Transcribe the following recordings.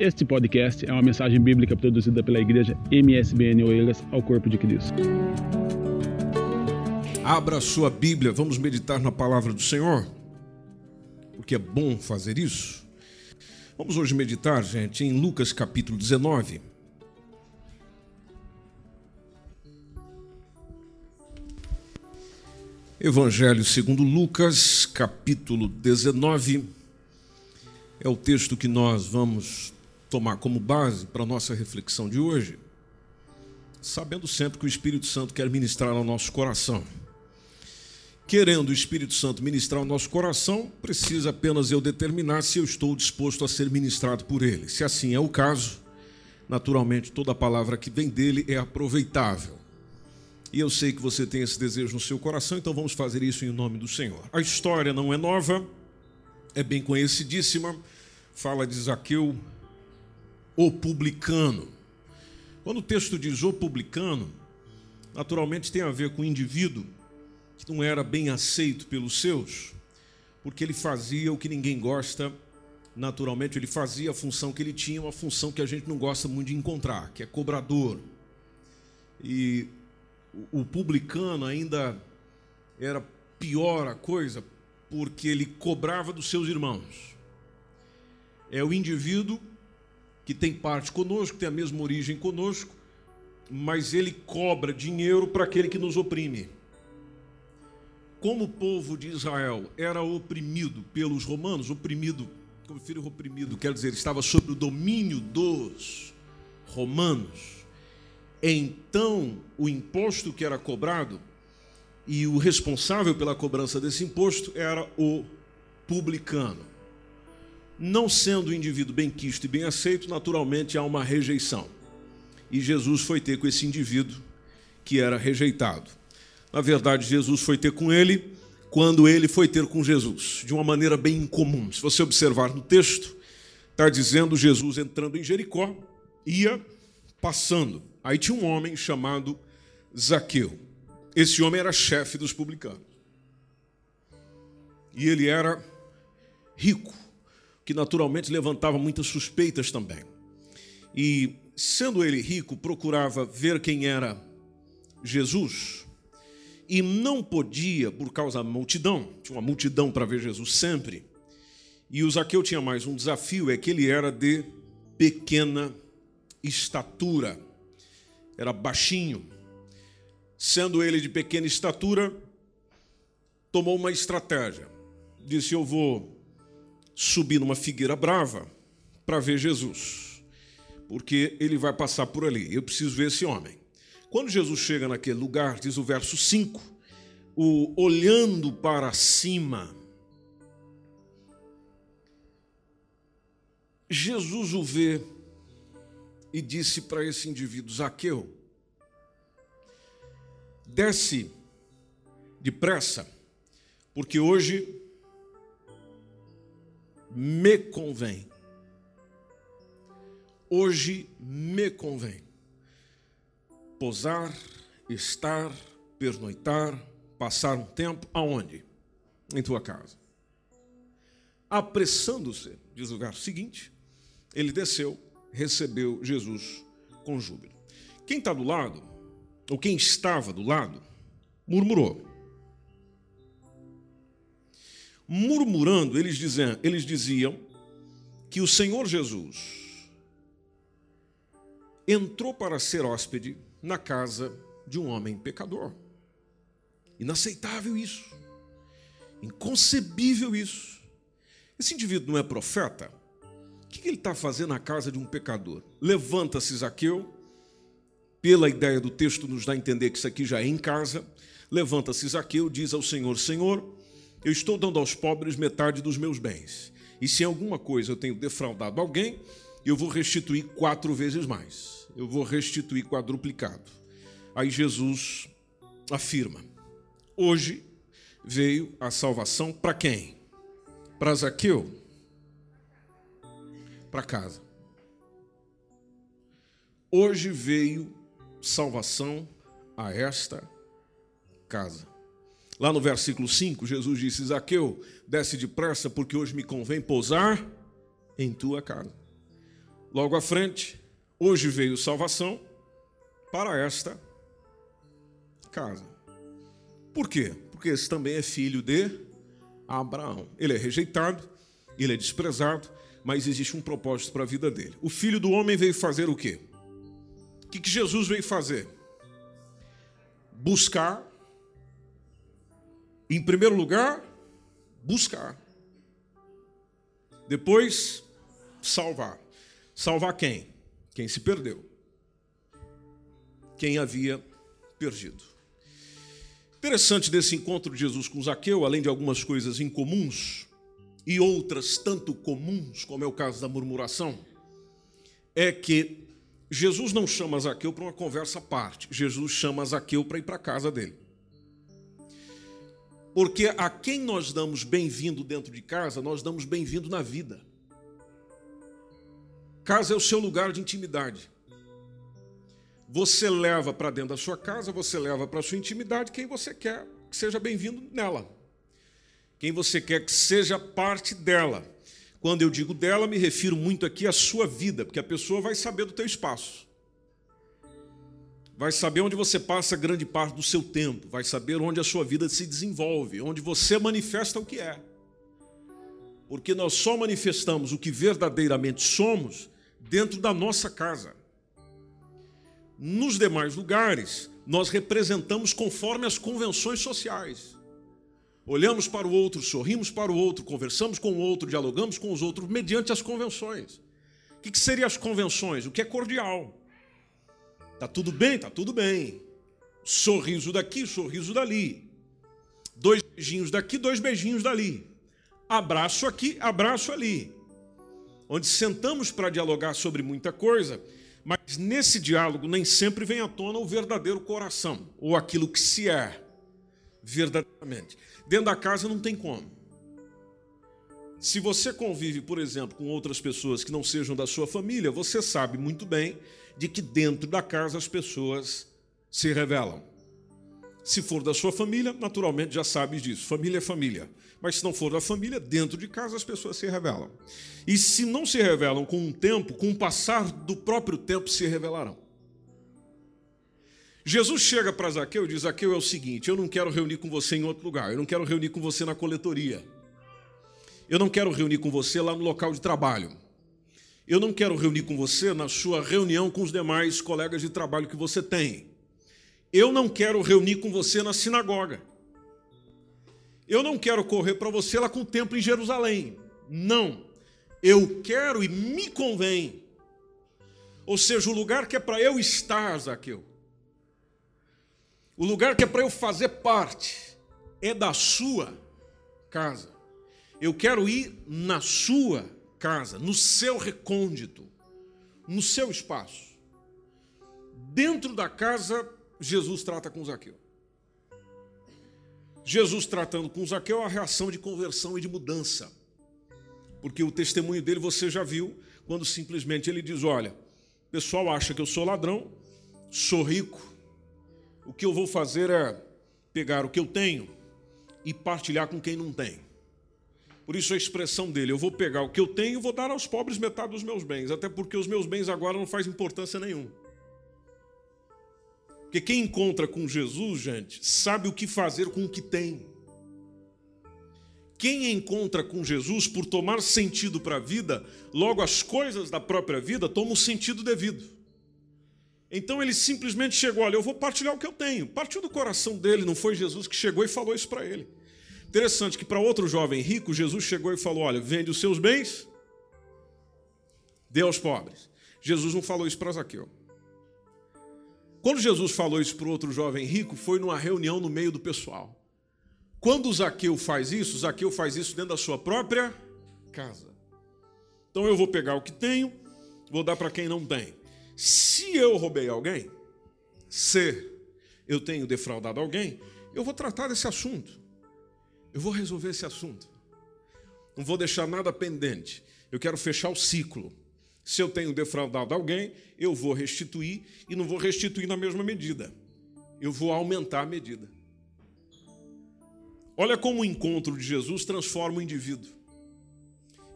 Este podcast é uma mensagem bíblica produzida pela igreja MSBN Oeiras ao Corpo de Cristo. Abra sua Bíblia, vamos meditar na palavra do Senhor, porque é bom fazer isso. Vamos hoje meditar, gente, em Lucas capítulo 19. Evangelho segundo Lucas, capítulo 19, é o texto que nós vamos tomar como base para a nossa reflexão de hoje, sabendo sempre que o Espírito Santo quer ministrar ao nosso coração. Querendo o Espírito Santo ministrar ao nosso coração, precisa apenas eu determinar se eu estou disposto a ser ministrado por ele. Se assim é o caso, naturalmente toda palavra que vem dele é aproveitável. E eu sei que você tem esse desejo no seu coração, então vamos fazer isso em nome do Senhor. A história não é nova, é bem conhecidíssima. Fala de Zaqueu, o publicano. Quando o texto diz o publicano, naturalmente tem a ver com o indivíduo que não era bem aceito pelos seus, porque ele fazia o que ninguém gosta, naturalmente ele fazia a função que ele tinha, uma função que a gente não gosta muito de encontrar, que é cobrador. E o publicano ainda era pior a coisa, porque ele cobrava dos seus irmãos. É o indivíduo que tem parte conosco, tem a mesma origem conosco, mas ele cobra dinheiro para aquele que nos oprime. Como o povo de Israel era oprimido pelos romanos, oprimido, como filho oprimido, quer dizer, estava sob o domínio dos romanos então, o imposto que era cobrado e o responsável pela cobrança desse imposto era o publicano. Não sendo o indivíduo bem quisto e bem aceito, naturalmente há uma rejeição. E Jesus foi ter com esse indivíduo que era rejeitado. Na verdade, Jesus foi ter com ele quando ele foi ter com Jesus, de uma maneira bem incomum. Se você observar no texto, está dizendo Jesus entrando em Jericó, ia passando. Aí tinha um homem chamado Zaqueu. Esse homem era chefe dos publicanos. E ele era rico, que naturalmente levantava muitas suspeitas também. E, sendo ele rico, procurava ver quem era Jesus. E não podia, por causa da multidão, tinha uma multidão para ver Jesus sempre. E o Zaqueu tinha mais um desafio: é que ele era de pequena estatura era baixinho. Sendo ele de pequena estatura, tomou uma estratégia. Disse: Eu vou subir numa figueira brava para ver Jesus, porque ele vai passar por ali. Eu preciso ver esse homem. Quando Jesus chega naquele lugar, diz o verso 5, o olhando para cima, Jesus o vê e disse para esse indivíduo: Zaqueu, desce depressa, porque hoje me convém. Hoje me convém posar, estar, pernoitar, passar um tempo aonde? Em tua casa. Apressando-se, diz o verso seguinte, ele desceu recebeu Jesus com júbilo. Quem está do lado, ou quem estava do lado, murmurou. Murmurando, eles diziam, eles diziam que o Senhor Jesus entrou para ser hóspede na casa de um homem pecador. Inaceitável isso. Inconcebível isso. Esse indivíduo não é profeta? O que ele está fazendo na casa de um pecador? Levanta-se Zaqueu, pela ideia do texto nos dá a entender que isso aqui já é em casa. Levanta-se Zaqueu, diz ao Senhor: Senhor, eu estou dando aos pobres metade dos meus bens. E se em alguma coisa eu tenho defraudado alguém, eu vou restituir quatro vezes mais. Eu vou restituir quadruplicado. Aí Jesus afirma: Hoje veio a salvação para quem? Para Zaqueu para casa. Hoje veio salvação a esta casa. Lá no versículo 5, Jesus disse: Zaqueu, desce depressa, porque hoje me convém pousar em tua casa. Logo à frente, hoje veio salvação para esta casa. Por quê? Porque esse também é filho de Abraão. Ele é rejeitado, ele é desprezado, mas existe um propósito para a vida dele. O filho do homem veio fazer o quê? O que, Jesus veio fazer? Buscar, em primeiro lugar, buscar. Depois, salvar. Salvar quem? Quem se perdeu. Quem havia perdido. Interessante desse encontro de Jesus com Zaqueu, além de algumas coisas incomuns e outras tanto comuns, como é o caso da murmuração, é que Jesus não chama Zaqueu para uma conversa à parte. Jesus chama Zaqueu para ir para a casa dele. Porque a quem nós damos bem-vindo dentro de casa, nós damos bem-vindo na vida. Casa é o seu lugar de intimidade. Você leva para dentro da sua casa, você leva para a sua intimidade quem você quer que seja bem-vindo nela. Quem você quer que seja parte dela. Quando eu digo dela, me refiro muito aqui à sua vida, porque a pessoa vai saber do teu espaço. Vai saber onde você passa grande parte do seu tempo, vai saber onde a sua vida se desenvolve, onde você manifesta o que é. Porque nós só manifestamos o que verdadeiramente somos dentro da nossa casa. Nos demais lugares, nós representamos conforme as convenções sociais. Olhamos para o outro, sorrimos para o outro, conversamos com o outro, dialogamos com os outros mediante as convenções. O que, seriam as convenções? O que é cordial. Tá tudo bem? Tá tudo bem. Sorriso daqui, sorriso dali. Dois beijinhos daqui, dois beijinhos dali. Abraço aqui, abraço ali. Onde sentamos para dialogar sobre muita coisa mas nesse diálogo nem sempre vem à tona o verdadeiro coração, ou aquilo que se é verdadeiramente. Dentro da casa não tem como. Se você convive, por exemplo, com outras pessoas que não sejam da sua família, você sabe muito bem de que dentro da casa as pessoas se revelam. Se for da sua família, naturalmente já sabe disso. Família é família. Mas se não for da família, dentro de casa as pessoas se revelam. E se não se revelam com o tempo, com o passar do próprio tempo, se revelarão. Jesus chega para Zaqueu e diz: Zaqueu é o seguinte, eu não quero reunir com você em outro lugar, eu não quero reunir com você na coletoria, eu não quero reunir com você lá no local de trabalho, eu não quero reunir com você na sua reunião com os demais colegas de trabalho que você tem, eu não quero reunir com você na sinagoga. Eu não quero correr para você lá com o templo em Jerusalém. Não. Eu quero e me convém. Ou seja, o lugar que é para eu estar, Zaqueu. O lugar que é para eu fazer parte é da sua casa. Eu quero ir na sua casa, no seu recôndito, no seu espaço. Dentro da casa, Jesus trata com Zaqueu. Jesus tratando com Zaqueu a reação de conversão e de mudança. Porque o testemunho dele você já viu, quando simplesmente ele diz: Olha, o pessoal acha que eu sou ladrão, sou rico, o que eu vou fazer é pegar o que eu tenho e partilhar com quem não tem. Por isso a expressão dele: eu vou pegar o que eu tenho e vou dar aos pobres metade dos meus bens, até porque os meus bens agora não fazem importância nenhuma. Porque quem encontra com Jesus, gente, sabe o que fazer com o que tem. Quem encontra com Jesus por tomar sentido para a vida, logo as coisas da própria vida tomam o sentido devido. Então ele simplesmente chegou, olha, eu vou partilhar o que eu tenho. Partiu do coração dele, não foi Jesus que chegou e falou isso para ele. Interessante que para outro jovem rico, Jesus chegou e falou: olha, vende os seus bens, dê aos pobres. Jesus não falou isso para Zaqueu. Quando Jesus falou isso para outro jovem rico, foi numa reunião no meio do pessoal. Quando Zaqueu faz isso, Zaqueu faz isso dentro da sua própria casa. Então eu vou pegar o que tenho, vou dar para quem não tem. Se eu roubei alguém, se eu tenho defraudado alguém, eu vou tratar desse assunto. Eu vou resolver esse assunto. Não vou deixar nada pendente. Eu quero fechar o ciclo. Se eu tenho defraudado alguém, eu vou restituir e não vou restituir na mesma medida. Eu vou aumentar a medida. Olha como o encontro de Jesus transforma o indivíduo.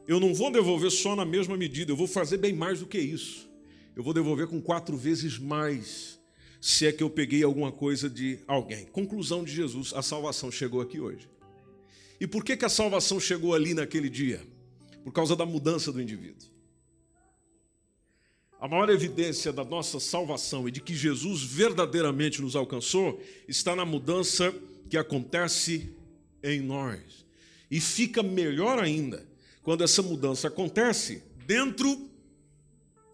eu não vou devolver só na mesma medida, eu vou fazer bem mais do que isso. Eu vou devolver com quatro vezes mais, se é que eu peguei alguma coisa de alguém. Conclusão de Jesus: a salvação chegou aqui hoje. E por que, que a salvação chegou ali naquele dia? Por causa da mudança do indivíduo. A maior evidência da nossa salvação e de que Jesus verdadeiramente nos alcançou está na mudança que acontece em nós. E fica melhor ainda quando essa mudança acontece dentro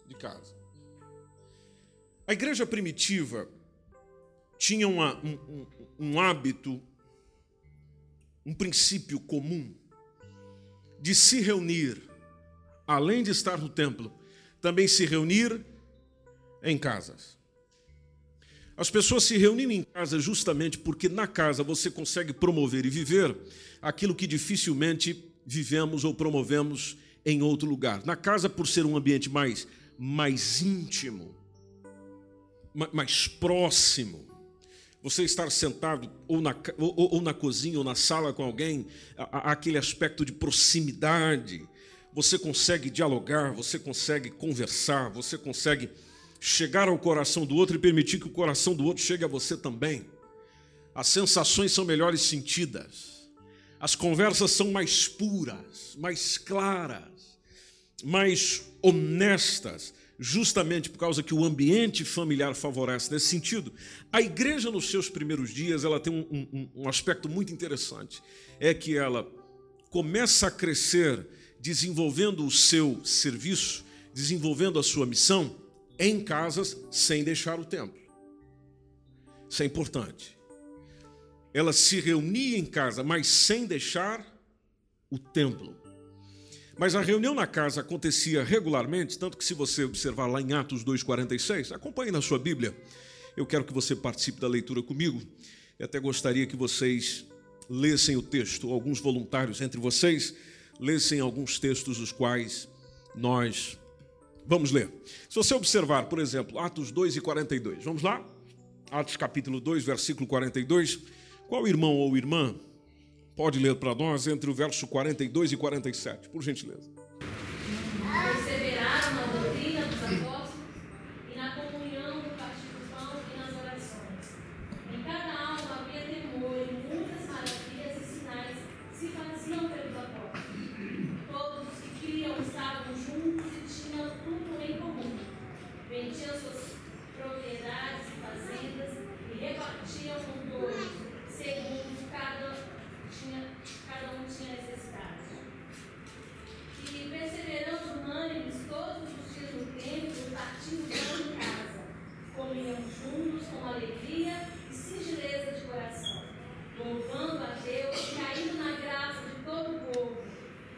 de casa. A igreja primitiva tinha uma, um, um, um hábito, um princípio comum de se reunir, além de estar no templo, também se reunir em casas. As pessoas se reuniam em casa justamente porque na casa você consegue promover e viver aquilo que dificilmente vivemos ou promovemos em outro lugar. Na casa, por ser um ambiente mais, mais íntimo, mais próximo, você estar sentado ou na, ou, ou na cozinha ou na sala com alguém, aquele aspecto de proximidade, você consegue dialogar, você consegue conversar, você consegue chegar ao coração do outro e permitir que o coração do outro chegue a você também. As sensações são melhores sentidas. As conversas são mais puras, mais claras, mais honestas, justamente por causa que o ambiente familiar favorece nesse sentido. A igreja, nos seus primeiros dias, ela tem um, um, um aspecto muito interessante: é que ela começa a crescer desenvolvendo o seu serviço, desenvolvendo a sua missão em casas sem deixar o templo. Isso é importante ela se reunia em casa, mas sem deixar o templo. Mas a reunião na casa acontecia regularmente, tanto que se você observar lá em Atos 2:46, acompanhe na sua Bíblia. Eu quero que você participe da leitura comigo. Eu até gostaria que vocês lessem o texto, alguns voluntários entre vocês lessem alguns textos os quais nós vamos ler. Se você observar, por exemplo, Atos 2 e 42. Vamos lá? Atos capítulo 2, versículo 42. Qual irmão ou irmã pode ler para nós entre o verso 42 e 47, por gentileza? Perseveraram na doutrina dos apóstolos e na comunhão do partir do pão e nas orações. Em cada alma havia temor e muitas maravilhas e sinais se faziam pelos apóstolos. Todos os que criam estavam juntos e tinham tudo em comum. Vendiam suas propriedades e fazendas e repartiam com todos segundo cada, tinha, cada um tinha necessidade. E perseverando unânimes todos os dias no templo, partindo pão em casa, comiam juntos com alegria e singeleza de coração, louvando a Deus e caindo na graça de todo o povo.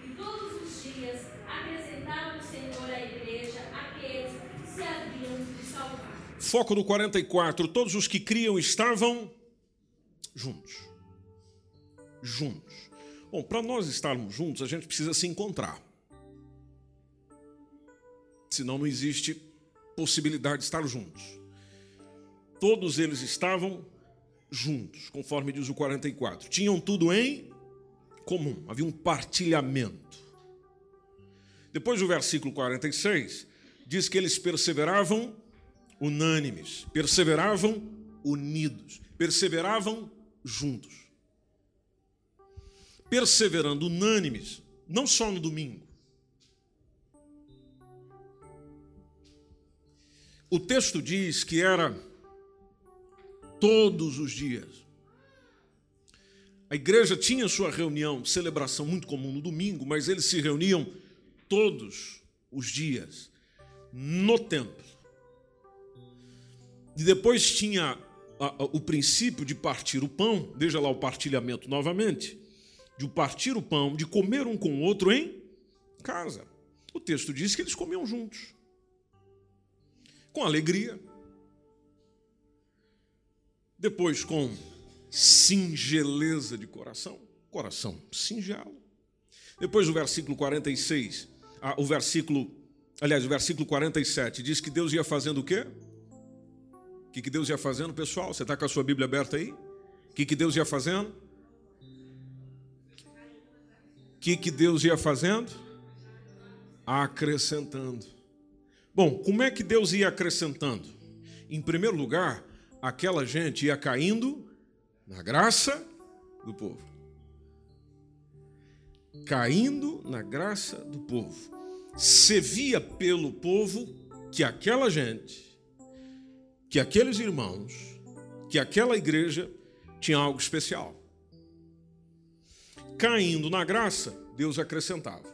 E todos os dias acrescentava o Senhor à igreja aqueles que se haviam de salvar. Foco no 44. Todos os que criam estavam juntos. Juntos. Bom, para nós estarmos juntos, a gente precisa se encontrar. Senão não existe possibilidade de estar juntos. Todos eles estavam juntos, conforme diz o 44. Tinham tudo em comum, havia um partilhamento. Depois do versículo 46, diz que eles perseveravam unânimes, perseveravam unidos, perseveravam juntos. Perseverando unânimes, não só no domingo. O texto diz que era todos os dias. A igreja tinha sua reunião, celebração muito comum no domingo, mas eles se reuniam todos os dias no templo. E depois tinha o princípio de partir o pão, veja lá o partilhamento novamente, de partir o pão, de comer um com o outro em casa. O texto diz que eles comiam juntos, com alegria, depois com singeleza de coração, coração singelo. Depois o versículo 46, o versículo, aliás, o versículo 47 diz que Deus ia fazendo o quê? O que, que Deus ia fazendo, pessoal? Você está com a sua Bíblia aberta aí? O que, que Deus ia fazendo? O que, que Deus ia fazendo? acrescentando. Bom, como é que Deus ia acrescentando? Em primeiro lugar, aquela gente ia caindo na graça do povo. Caindo na graça do povo. Se via pelo povo que aquela gente, que aqueles irmãos, que aquela igreja tinha algo especial. Caindo na graça, Deus acrescentava,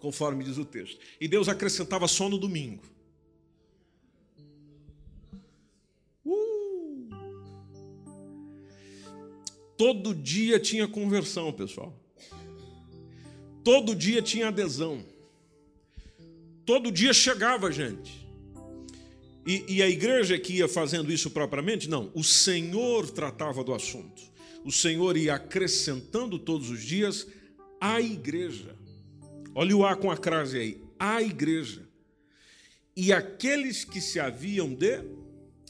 conforme diz o texto. E Deus acrescentava só no domingo. Uh! Todo dia tinha conversão, pessoal. Todo dia tinha adesão. Todo dia chegava gente. E, e, a igreja que ia fazendo isso propriamente? Não, o Senhor tratava do assunto. O Senhor ia acrescentando todos os dias a igreja. Olha o A com a crase aí. A igreja. E aqueles que se haviam de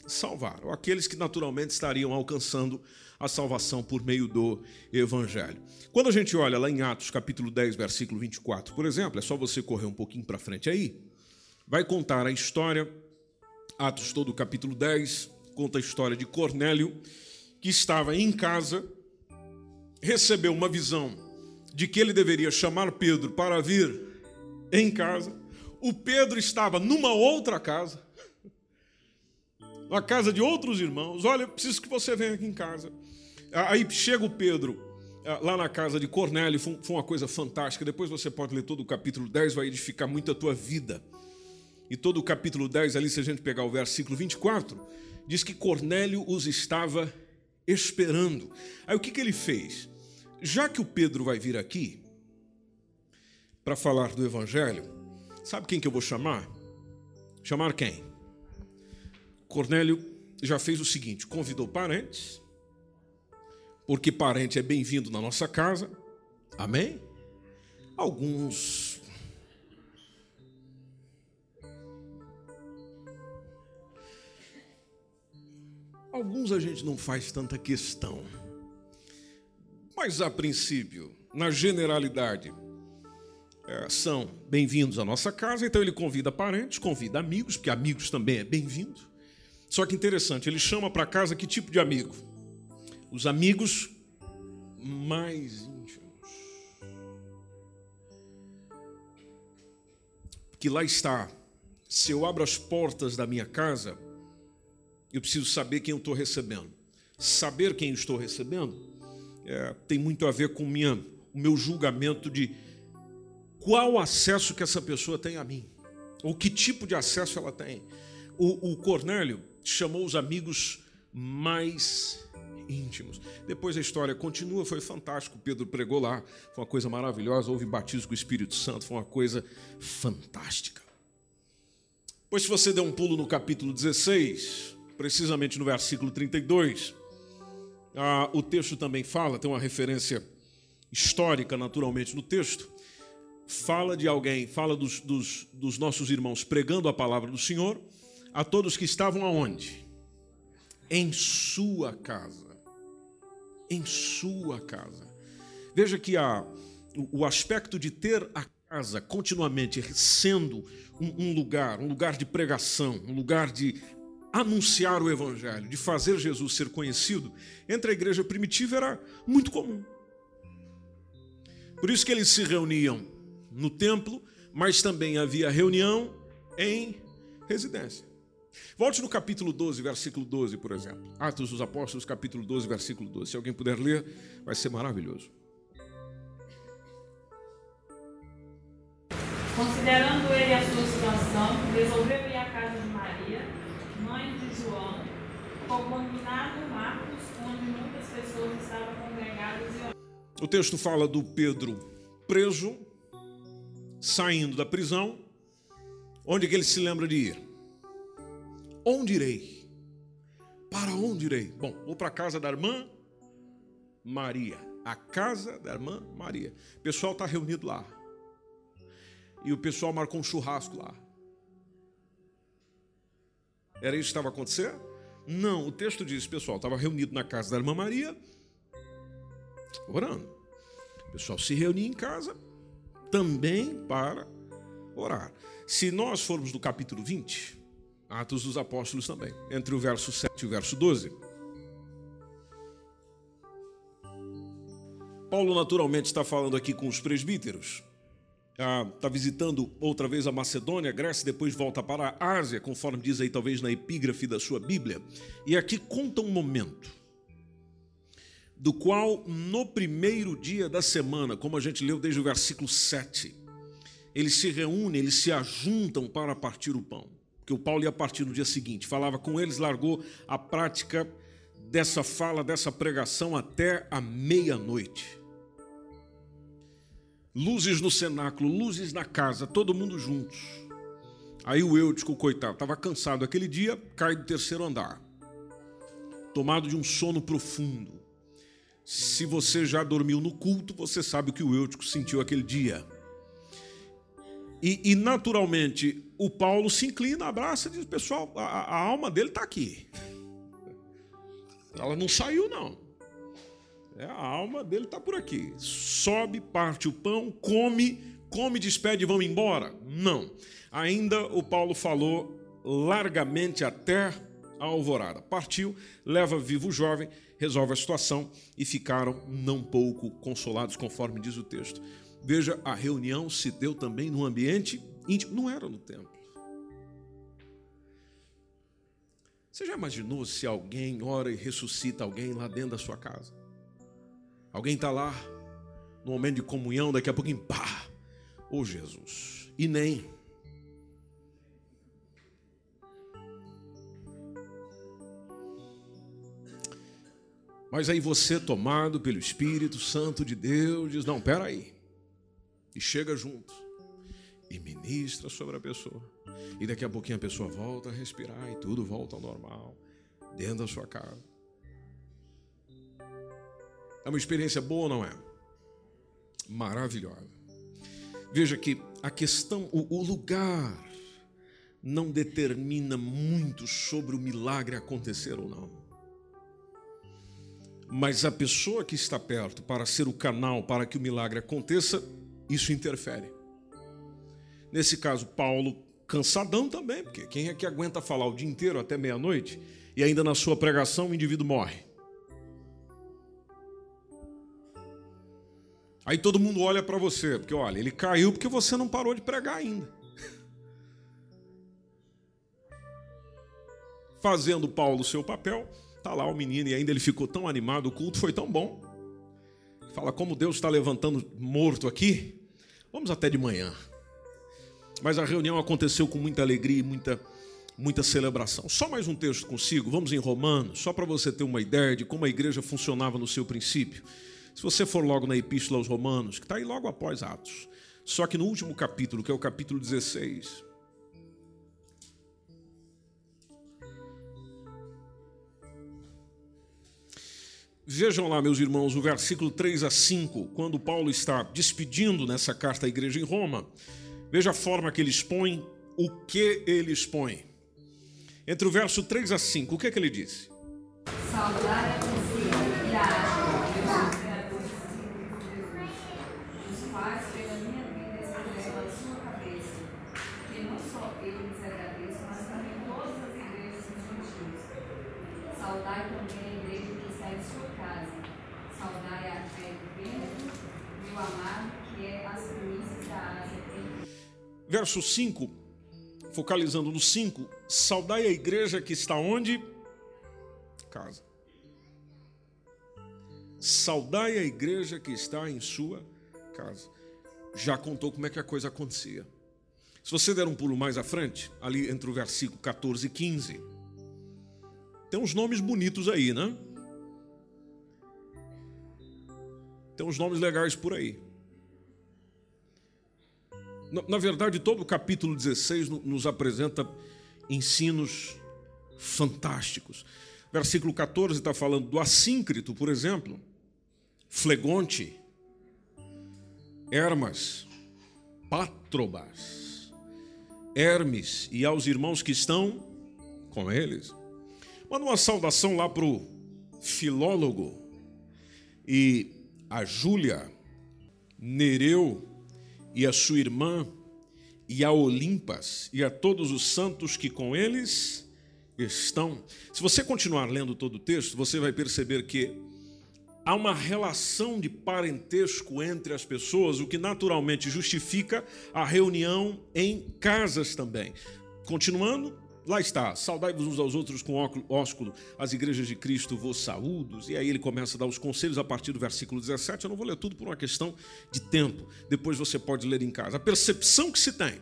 salvar, ou aqueles que naturalmente estariam alcançando a salvação por meio do Evangelho. Quando a gente olha lá em Atos capítulo 10, versículo 24, por exemplo, é só você correr um pouquinho para frente aí, vai contar a história, Atos todo capítulo 10, conta a história de Cornélio, que estava em casa, recebeu uma visão de que ele deveria chamar Pedro para vir em casa. O Pedro estava numa outra casa, na casa de outros irmãos. Olha, preciso que você venha aqui em casa. Aí chega o Pedro lá na casa de Cornélio, foi uma coisa fantástica. Depois você pode ler todo o capítulo 10, vai edificar muito a tua vida. E todo o capítulo 10, ali, se a gente pegar o versículo 24, diz que Cornélio os estava esperando. Aí o que, que ele fez? Já que o Pedro vai vir aqui para falar do Evangelho, sabe quem que eu vou chamar? Chamar quem? Cornélio já fez o seguinte: convidou parentes, porque parente é bem-vindo na nossa casa. Amém? Alguns. Alguns a gente não faz tanta questão. Mas a princípio, na generalidade, é, são bem-vindos à nossa casa, então ele convida parentes, convida amigos, porque amigos também é bem-vindo. Só que interessante, ele chama para casa que tipo de amigo? os amigos mais íntimos. Que lá está. Se eu abro as portas da minha casa, eu preciso saber quem eu estou recebendo. Saber quem eu estou recebendo é, tem muito a ver com minha, o meu julgamento de qual acesso que essa pessoa tem a mim, ou que tipo de acesso ela tem. O, o Cornélio chamou os amigos mais íntimos. Depois a história continua, foi fantástico. Pedro pregou lá, foi uma coisa maravilhosa. Houve batismo com o Espírito Santo, foi uma coisa fantástica. Pois se você der um pulo no capítulo 16, precisamente no versículo 32, ah, o texto também fala, tem uma referência histórica naturalmente no texto, fala de alguém, fala dos, dos, dos nossos irmãos pregando a palavra do Senhor a todos que estavam aonde? Em sua casa em sua casa. Veja que a, o aspecto de ter a casa continuamente sendo um, um lugar, um lugar de pregação, um lugar de anunciar o Evangelho, de fazer Jesus ser conhecido, entre a igreja primitiva era muito comum. Por isso que eles se reuniam no templo, mas também havia reunião em residência. Volte no capítulo 12, versículo 12, por exemplo. Atos dos Apóstolos, capítulo 12, versículo 12. Se alguém puder ler, vai ser maravilhoso. Considerando ele a sua situação, resolveu ir à casa de Maria, mãe de João, O texto fala do Pedro preso, saindo da prisão. Onde que ele se lembra de ir? Onde irei? Para onde irei? Bom, vou para a casa da irmã Maria. A casa da irmã Maria. O pessoal está reunido lá. E o pessoal marcou um churrasco lá. Era isso que estava acontecendo? Não, o texto diz, pessoal, estava reunido na casa da irmã Maria, orando. O pessoal se reunia em casa também para orar. Se nós formos do capítulo 20, Atos dos Apóstolos também, entre o verso 7 e o verso 12. Paulo, naturalmente, está falando aqui com os presbíteros. Ah, está visitando outra vez a Macedônia, a Grécia, depois volta para a Ásia, conforme diz aí, talvez na epígrafe da sua Bíblia. E aqui conta um momento, do qual, no primeiro dia da semana, como a gente leu desde o versículo 7, eles se reúnem, eles se ajuntam para partir o pão. Porque o Paulo ia partir no dia seguinte, falava com eles, largou a prática dessa fala, dessa pregação até a meia-noite luzes no cenáculo, luzes na casa, todo mundo juntos. Aí o Eutico, coitado, estava cansado aquele dia, cai do terceiro andar, tomado de um sono profundo. Se você já dormiu no culto, você sabe o que o Eutico sentiu aquele dia. E, e naturalmente, o Paulo se inclina, abraça e diz: Pessoal, a, a alma dele está aqui. Ela não saiu, não. É, a alma dele está por aqui. Sobe, parte o pão, come, come, despede e vão embora? Não. Ainda o Paulo falou largamente até a alvorada. Partiu, leva vivo o jovem, resolve a situação e ficaram não pouco consolados, conforme diz o texto. Veja, a reunião se deu também no ambiente íntimo, não era no templo. Você já imaginou se alguém ora e ressuscita alguém lá dentro da sua casa? Alguém está lá, no momento de comunhão, daqui a pouquinho, pá! Ô oh, Jesus! E nem. Mas aí você, tomado pelo Espírito Santo de Deus, diz: Não, peraí. E chega junto. E ministra sobre a pessoa. E daqui a pouquinho a pessoa volta a respirar e tudo volta ao normal. Dentro da sua casa. É uma experiência boa ou não é? Maravilhosa. Veja que a questão, o, o lugar, não determina muito sobre o milagre acontecer ou não. Mas a pessoa que está perto para ser o canal para que o milagre aconteça, isso interfere. Nesse caso, Paulo, cansadão também, porque quem é que aguenta falar o dia inteiro até meia-noite e ainda na sua pregação o indivíduo morre? Aí todo mundo olha para você, porque olha, ele caiu porque você não parou de pregar ainda. Fazendo Paulo o seu papel, tá lá o menino e ainda ele ficou tão animado, o culto foi tão bom. Fala como Deus está levantando morto aqui. Vamos até de manhã. Mas a reunião aconteceu com muita alegria e muita muita celebração. Só mais um texto consigo, vamos em Romanos, só para você ter uma ideia de como a igreja funcionava no seu princípio. Se você for logo na Epístola aos Romanos, que está aí logo após Atos, só que no último capítulo, que é o capítulo 16. Vejam lá, meus irmãos, o versículo 3 a 5, quando Paulo está despedindo nessa carta à igreja em Roma, veja a forma que ele expõe, o que ele expõe. Entre o verso 3 a 5, o que é que ele disse? Saudar e Verso 5, focalizando no 5, saudai a igreja que está onde? Casa. Saudai a igreja que está em sua casa. Já contou como é que a coisa acontecia. Se você der um pulo mais à frente, ali entre o versículo 14 e 15, tem uns nomes bonitos aí, né? Tem uns nomes legais por aí. Na verdade, todo o capítulo 16 nos apresenta ensinos fantásticos. Versículo 14 está falando do assíncrito, por exemplo, Flegonte, Hermas, Patrobas, Hermes e aos irmãos que estão com eles. Manda uma saudação lá para o filólogo e a Júlia, Nereu, e a sua irmã, e a Olimpas e a todos os santos que com eles estão. Se você continuar lendo todo o texto, você vai perceber que há uma relação de parentesco entre as pessoas, o que naturalmente justifica a reunião em casas também. Continuando, lá está, saudai-vos uns aos outros com ósculo, as igrejas de Cristo vos saúdos, e aí ele começa a dar os conselhos a partir do versículo 17, eu não vou ler tudo por uma questão de tempo, depois você pode ler em casa. A percepção que se tem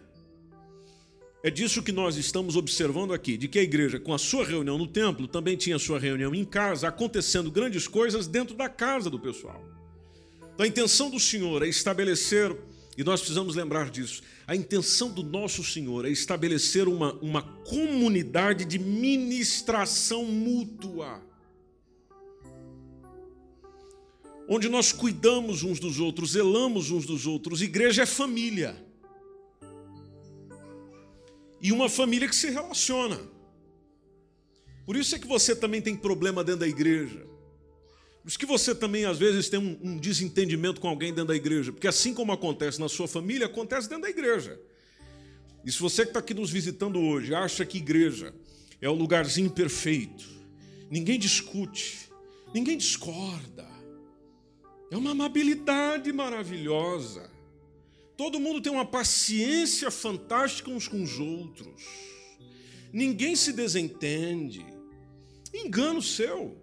é disso que nós estamos observando aqui, de que a igreja, com a sua reunião no templo, também tinha sua reunião em casa, acontecendo grandes coisas dentro da casa do pessoal. Então, a intenção do Senhor é estabelecer, e nós precisamos lembrar disso, a intenção do nosso Senhor é estabelecer uma, uma comunidade de ministração mútua. Onde nós cuidamos uns dos outros, zelamos uns dos outros. Igreja é família e uma família que se relaciona. Por isso é que você também tem problema dentro da igreja. Por isso que você também, às vezes, tem um, um desentendimento com alguém dentro da igreja. Porque assim como acontece na sua família, acontece dentro da igreja. E se você que está aqui nos visitando hoje acha que igreja é o lugarzinho perfeito, ninguém discute, ninguém discorda, é uma amabilidade maravilhosa. Todo mundo tem uma paciência fantástica uns com os outros. Ninguém se desentende. Engano seu.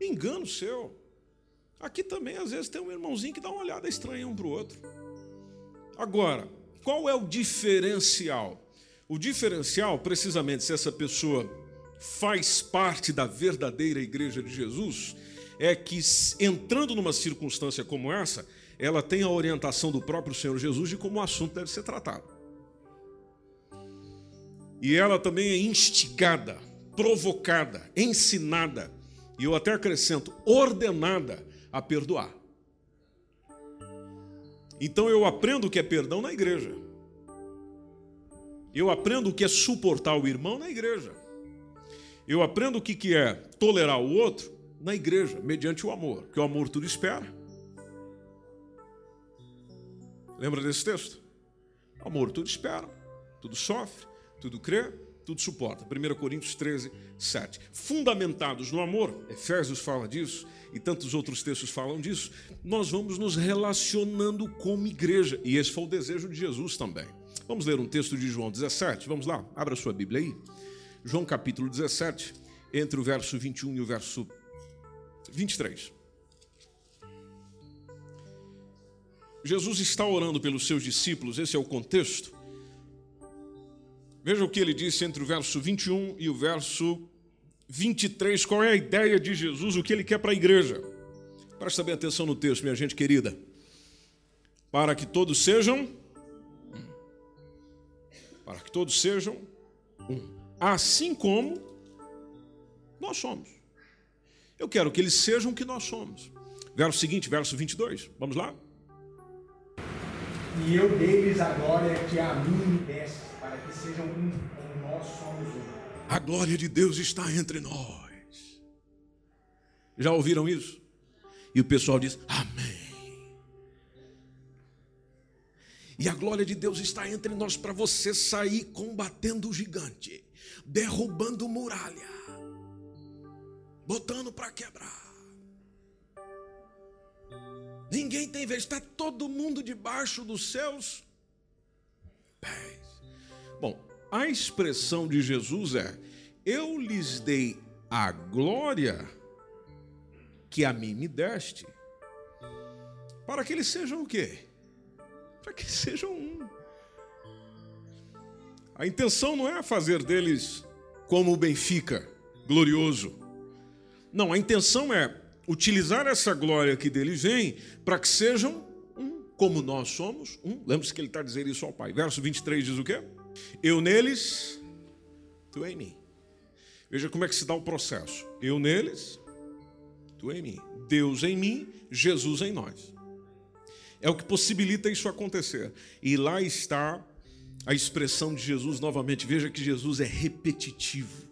Engano seu. Aqui também, às vezes, tem um irmãozinho que dá uma olhada estranha um para o outro. Agora, qual é o diferencial? O diferencial, precisamente, se essa pessoa faz parte da verdadeira igreja de Jesus, é que entrando numa circunstância como essa, ela tem a orientação do próprio Senhor Jesus de como o assunto deve ser tratado. E ela também é instigada, provocada, ensinada, e eu até acrescento, ordenada a perdoar. Então eu aprendo o que é perdão na igreja. Eu aprendo o que é suportar o irmão na igreja. Eu aprendo o que é tolerar o outro na igreja, mediante o amor, que o amor tudo espera. Lembra desse texto? Amor tudo espera, tudo sofre, tudo crê, tudo suporta. 1 Coríntios 13, 7. Fundamentados no amor, Efésios fala disso e tantos outros textos falam disso, nós vamos nos relacionando como igreja. E esse foi o desejo de Jesus também. Vamos ler um texto de João 17, vamos lá, abra sua Bíblia aí. João capítulo 17, entre o verso 21 e o verso 23. Jesus está orando pelos seus discípulos, esse é o contexto. Veja o que ele disse entre o verso 21 e o verso 23. Qual é a ideia de Jesus, o que ele quer para a igreja? Presta bem atenção no texto, minha gente querida. Para que todos sejam. Para que todos sejam um. Assim como nós somos. Eu quero que eles sejam o que nós somos. Verso seguinte, verso 22. Vamos lá? E eu dei-lhes a glória que a mim deste, para que sejam um, como nós somos um. A glória de Deus está entre nós. Já ouviram isso? E o pessoal diz: Amém. E a glória de Deus está entre nós para você sair combatendo o gigante, derrubando muralha, botando para quebrar. Ninguém tem vez, está todo mundo debaixo dos seus pés. Bom, a expressão de Jesus é: Eu lhes dei a glória que a mim me deste, para que eles sejam o quê? Para que sejam um. A intenção não é fazer deles como o Benfica, glorioso. Não, a intenção é utilizar essa glória que dele vem para que sejam um, como nós somos um. Lembre-se que ele está dizendo isso ao Pai. Verso 23 diz o quê? Eu neles, tu em mim. Veja como é que se dá o processo. Eu neles, tu em mim. Deus em mim, Jesus em nós. É o que possibilita isso acontecer. E lá está a expressão de Jesus novamente. Veja que Jesus é repetitivo,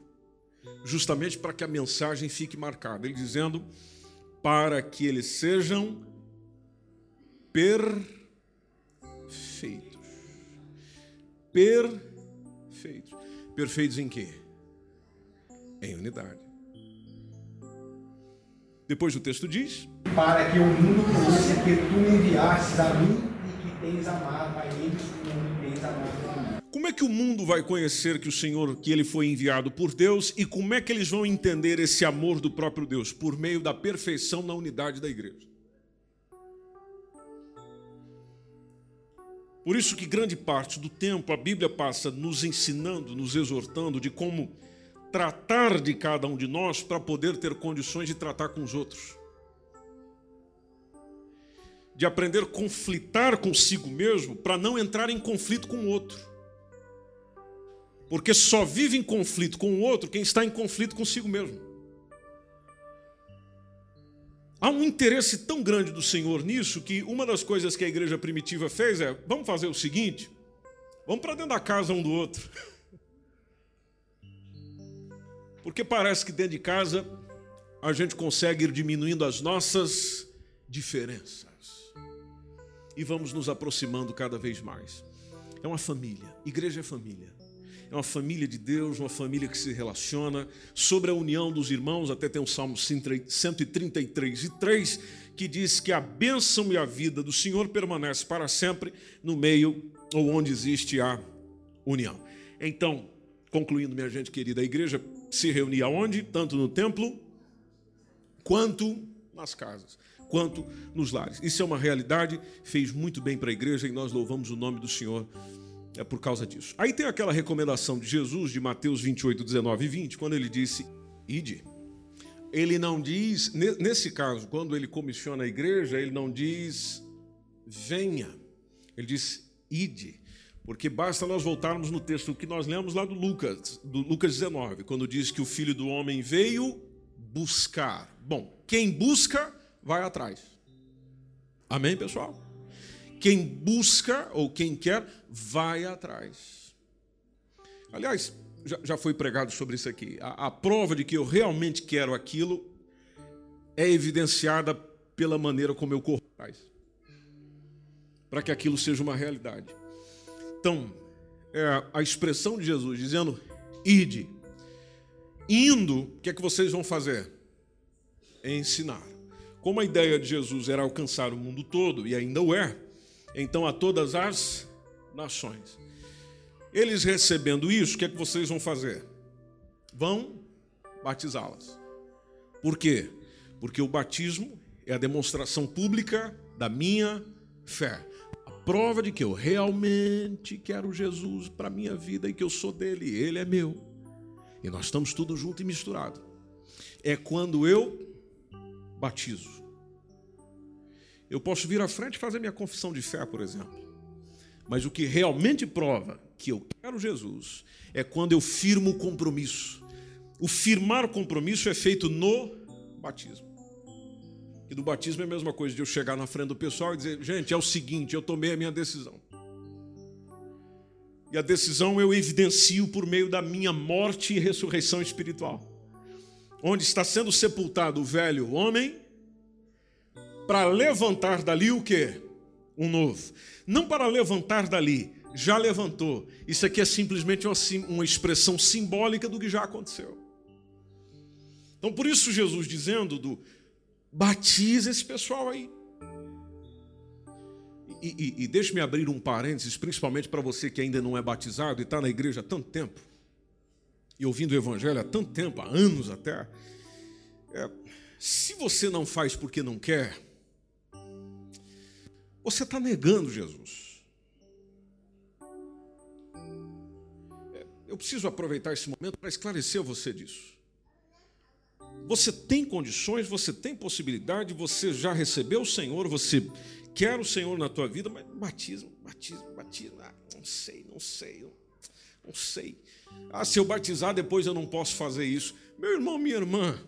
justamente para que a mensagem fique marcada. Ele dizendo: para que eles sejam perfeitos. Perfeitos. Perfeitos em quê? Em unidade. Depois o texto diz: Para que o mundo que tu enviastes a mim e que tens amado a eles como tens amado a mim. Como é que o mundo vai conhecer que o Senhor, que ele foi enviado por Deus e como é que eles vão entender esse amor do próprio Deus? Por meio da perfeição na unidade da igreja. Por isso que grande parte do tempo a Bíblia passa nos ensinando, nos exortando de como tratar de cada um de nós para poder ter condições de tratar com os outros. De aprender a conflitar consigo mesmo para não entrar em conflito com o outro. Porque só vive em conflito com o outro quem está em conflito consigo mesmo. Há um interesse tão grande do Senhor nisso que uma das coisas que a igreja primitiva fez é: vamos fazer o seguinte, vamos para dentro da casa um do outro. Porque parece que dentro de casa a gente consegue ir diminuindo as nossas diferenças e vamos nos aproximando cada vez mais. É uma família, igreja é família é uma família de Deus, uma família que se relaciona. Sobre a união dos irmãos, até tem um Salmo 133 e 3, que diz que a bênção e a vida do Senhor permanece para sempre no meio ou onde existe a união. Então, concluindo, minha gente querida, a igreja se reunia onde? Tanto no templo quanto nas casas, quanto nos lares. Isso é uma realidade, fez muito bem para a igreja e nós louvamos o nome do Senhor é por causa disso. Aí tem aquela recomendação de Jesus, de Mateus 28, 19 e 20, quando ele disse: Ide. Ele não diz, nesse caso, quando ele comissiona a igreja, ele não diz venha, ele diz ide, porque basta nós voltarmos no texto que nós lemos lá do Lucas, do Lucas 19, quando diz que o filho do homem veio buscar. Bom, quem busca, vai atrás. Amém, pessoal? Quem busca ou quem quer, vai atrás. Aliás, já, já foi pregado sobre isso aqui. A, a prova de que eu realmente quero aquilo é evidenciada pela maneira como eu corro atrás. Para que aquilo seja uma realidade. Então, é a expressão de Jesus dizendo: ide. Indo, o que é que vocês vão fazer? É ensinar. Como a ideia de Jesus era alcançar o mundo todo, e ainda o é, então a todas as nações. Eles recebendo isso, o que é que vocês vão fazer? Vão batizá-las. Por quê? Porque o batismo é a demonstração pública da minha fé. A prova de que eu realmente quero Jesus para a minha vida e que eu sou dele, ele é meu. E nós estamos tudo junto e misturado. É quando eu batizo. Eu posso vir à frente e fazer minha confissão de fé, por exemplo. Mas o que realmente prova que eu quero Jesus é quando eu firmo o compromisso. O firmar o compromisso é feito no batismo. E do batismo é a mesma coisa de eu chegar na frente do pessoal e dizer: gente, é o seguinte, eu tomei a minha decisão. E a decisão eu evidencio por meio da minha morte e ressurreição espiritual. Onde está sendo sepultado o velho homem para levantar dali o que? Um novo. Não para levantar dali, já levantou. Isso aqui é simplesmente uma, uma expressão simbólica do que já aconteceu. Então, por isso, Jesus dizendo do batiza esse pessoal aí. E, e, e deixe-me abrir um parênteses, principalmente para você que ainda não é batizado e está na igreja há tanto tempo, e ouvindo o evangelho há tanto tempo, há anos até. É, se você não faz porque não quer, você está negando Jesus. É, eu preciso aproveitar esse momento para esclarecer você disso. Você tem condições, você tem possibilidade, você já recebeu o Senhor, você quer o Senhor na tua vida, mas batismo, batismo, batismo, ah, não sei, não sei, não sei. Ah, se eu batizar depois eu não posso fazer isso. Meu irmão, minha irmã,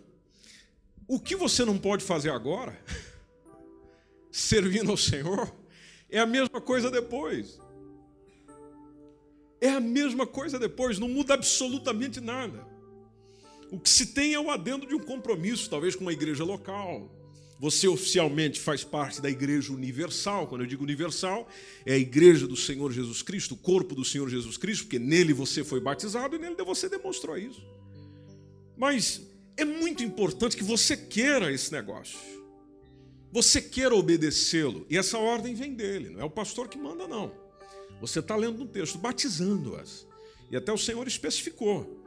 o que você não pode fazer agora? servindo ao Senhor, é a mesma coisa depois. É a mesma coisa depois, não muda absolutamente nada. O que se tem é o adendo de um compromisso, talvez com uma igreja local, Você oficialmente faz parte da Igreja Universal. Quando eu digo universal, é a Igreja do Senhor Jesus Cristo, o corpo do Senhor Jesus Cristo, porque nele você foi batizado e nele você demonstrou isso. Mas é muito importante que você queira esse negócio. Você queira obedecê-lo. E essa ordem vem dele, não é o pastor que manda, não. Você está lendo no texto, batizando-as. E até o Senhor especificou,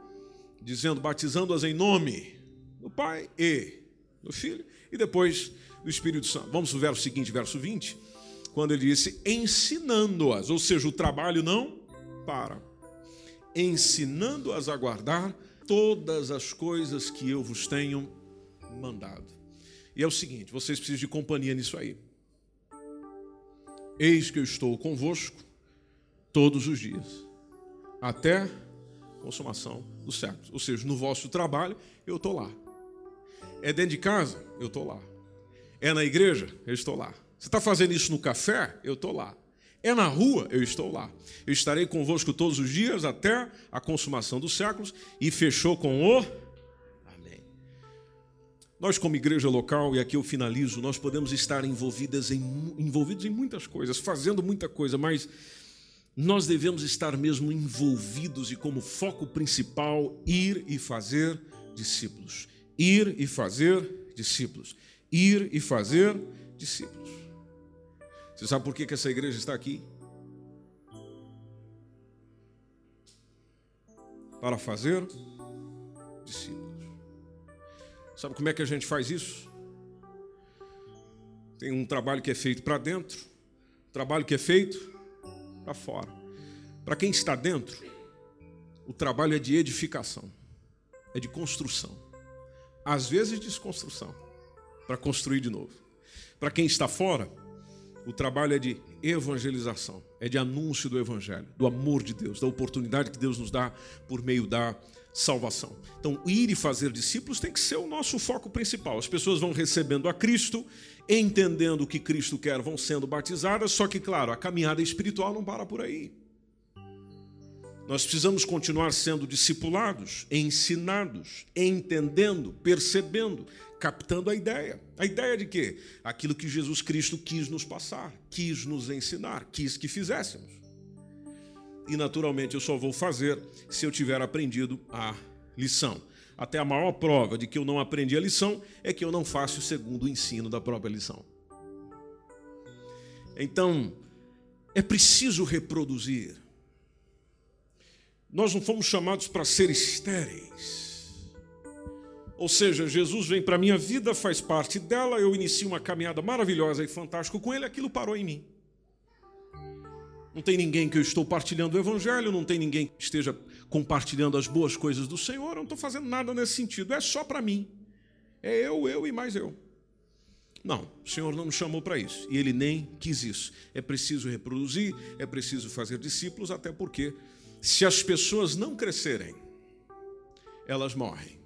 dizendo: batizando-as em nome do Pai e do Filho, e depois do Espírito Santo. Vamos para o verso seguinte, verso 20, quando ele disse: ensinando-as, ou seja, o trabalho não para, ensinando-as a guardar todas as coisas que eu vos tenho mandado. E é o seguinte: vocês precisam de companhia nisso aí. Eis que eu estou convosco todos os dias, até a consumação dos séculos. Ou seja, no vosso trabalho, eu estou lá. É dentro de casa? Eu estou lá. É na igreja? Eu estou lá. Você está fazendo isso no café? Eu estou lá. É na rua? Eu estou lá. Eu estarei convosco todos os dias até a consumação dos séculos. E fechou com o. Nós, como igreja local, e aqui eu finalizo, nós podemos estar envolvidas em, envolvidos em muitas coisas, fazendo muita coisa, mas nós devemos estar mesmo envolvidos e como foco principal ir e fazer discípulos. Ir e fazer discípulos. Ir e fazer discípulos. Você sabe por que, que essa igreja está aqui? Para fazer discípulos. Sabe como é que a gente faz isso? Tem um trabalho que é feito para dentro, um trabalho que é feito para fora. Para quem está dentro, o trabalho é de edificação, é de construção. Às vezes, desconstrução, para construir de novo. Para quem está fora, o trabalho é de evangelização, é de anúncio do evangelho, do amor de Deus, da oportunidade que Deus nos dá por meio da salvação. Então, ir e fazer discípulos tem que ser o nosso foco principal. As pessoas vão recebendo a Cristo, entendendo o que Cristo quer, vão sendo batizadas, só que, claro, a caminhada espiritual não para por aí. Nós precisamos continuar sendo discipulados, ensinados, entendendo, percebendo, captando a ideia. A ideia de quê? Aquilo que Jesus Cristo quis nos passar, quis nos ensinar, quis que fizéssemos. E naturalmente eu só vou fazer se eu tiver aprendido a lição. Até a maior prova de que eu não aprendi a lição é que eu não faço segundo o ensino da própria lição. Então, é preciso reproduzir. Nós não fomos chamados para ser estéreis. Ou seja, Jesus vem para a minha vida, faz parte dela, eu inicio uma caminhada maravilhosa e fantástica com ele, aquilo parou em mim. Não tem ninguém que eu estou partilhando o Evangelho, não tem ninguém que esteja compartilhando as boas coisas do Senhor, eu não estou fazendo nada nesse sentido, é só para mim. É eu, eu e mais eu. Não, o Senhor não me chamou para isso e Ele nem quis isso. É preciso reproduzir, é preciso fazer discípulos, até porque se as pessoas não crescerem, elas morrem.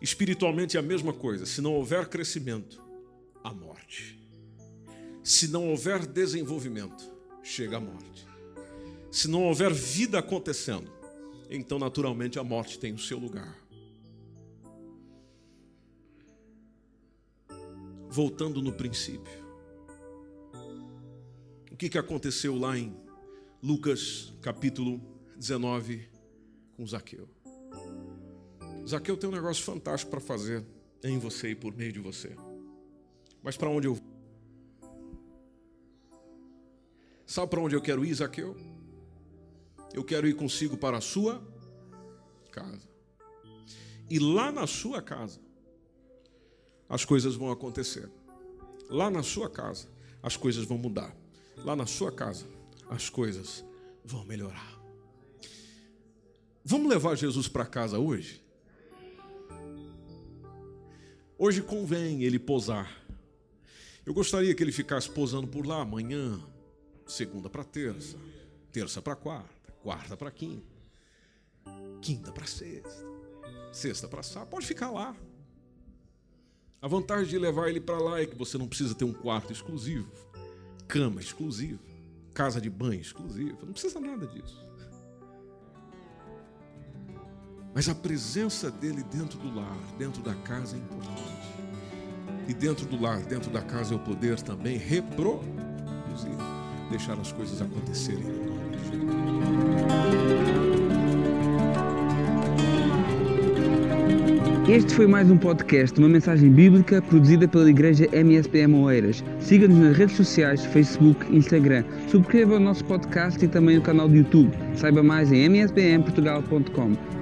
Espiritualmente é a mesma coisa, se não houver crescimento, a morte. Se não houver desenvolvimento, chega a morte. Se não houver vida acontecendo, então naturalmente a morte tem o seu lugar. Voltando no princípio. O que, que aconteceu lá em Lucas capítulo 19 com Zaqueu? Zaqueu tem um negócio fantástico para fazer em você e por meio de você. Mas para onde eu vou? Sabe para onde eu quero ir, Zaqueu? Eu quero ir consigo para a sua casa. E lá na sua casa, as coisas vão acontecer. Lá na sua casa, as coisas vão mudar. Lá na sua casa, as coisas vão melhorar. Vamos levar Jesus para casa hoje? Hoje convém ele posar. Eu gostaria que ele ficasse posando por lá amanhã, segunda para terça, terça para quarta, quarta para quinta, quinta para sexta, sexta para sábado. Pode ficar lá. A vantagem de levar ele para lá é que você não precisa ter um quarto exclusivo, cama exclusiva, casa de banho exclusiva, não precisa nada disso. Mas a presença dele dentro do lar, dentro da casa é importante. E dentro do lar, dentro da casa, é o poder também reproduzir, deixar as coisas acontecerem. Este foi mais um podcast, uma mensagem bíblica produzida pela Igreja MSPM Oeiras. Siga-nos nas redes sociais, Facebook, Instagram. Subscreva o nosso podcast e também o canal do YouTube. Saiba mais em mspmportugal.com.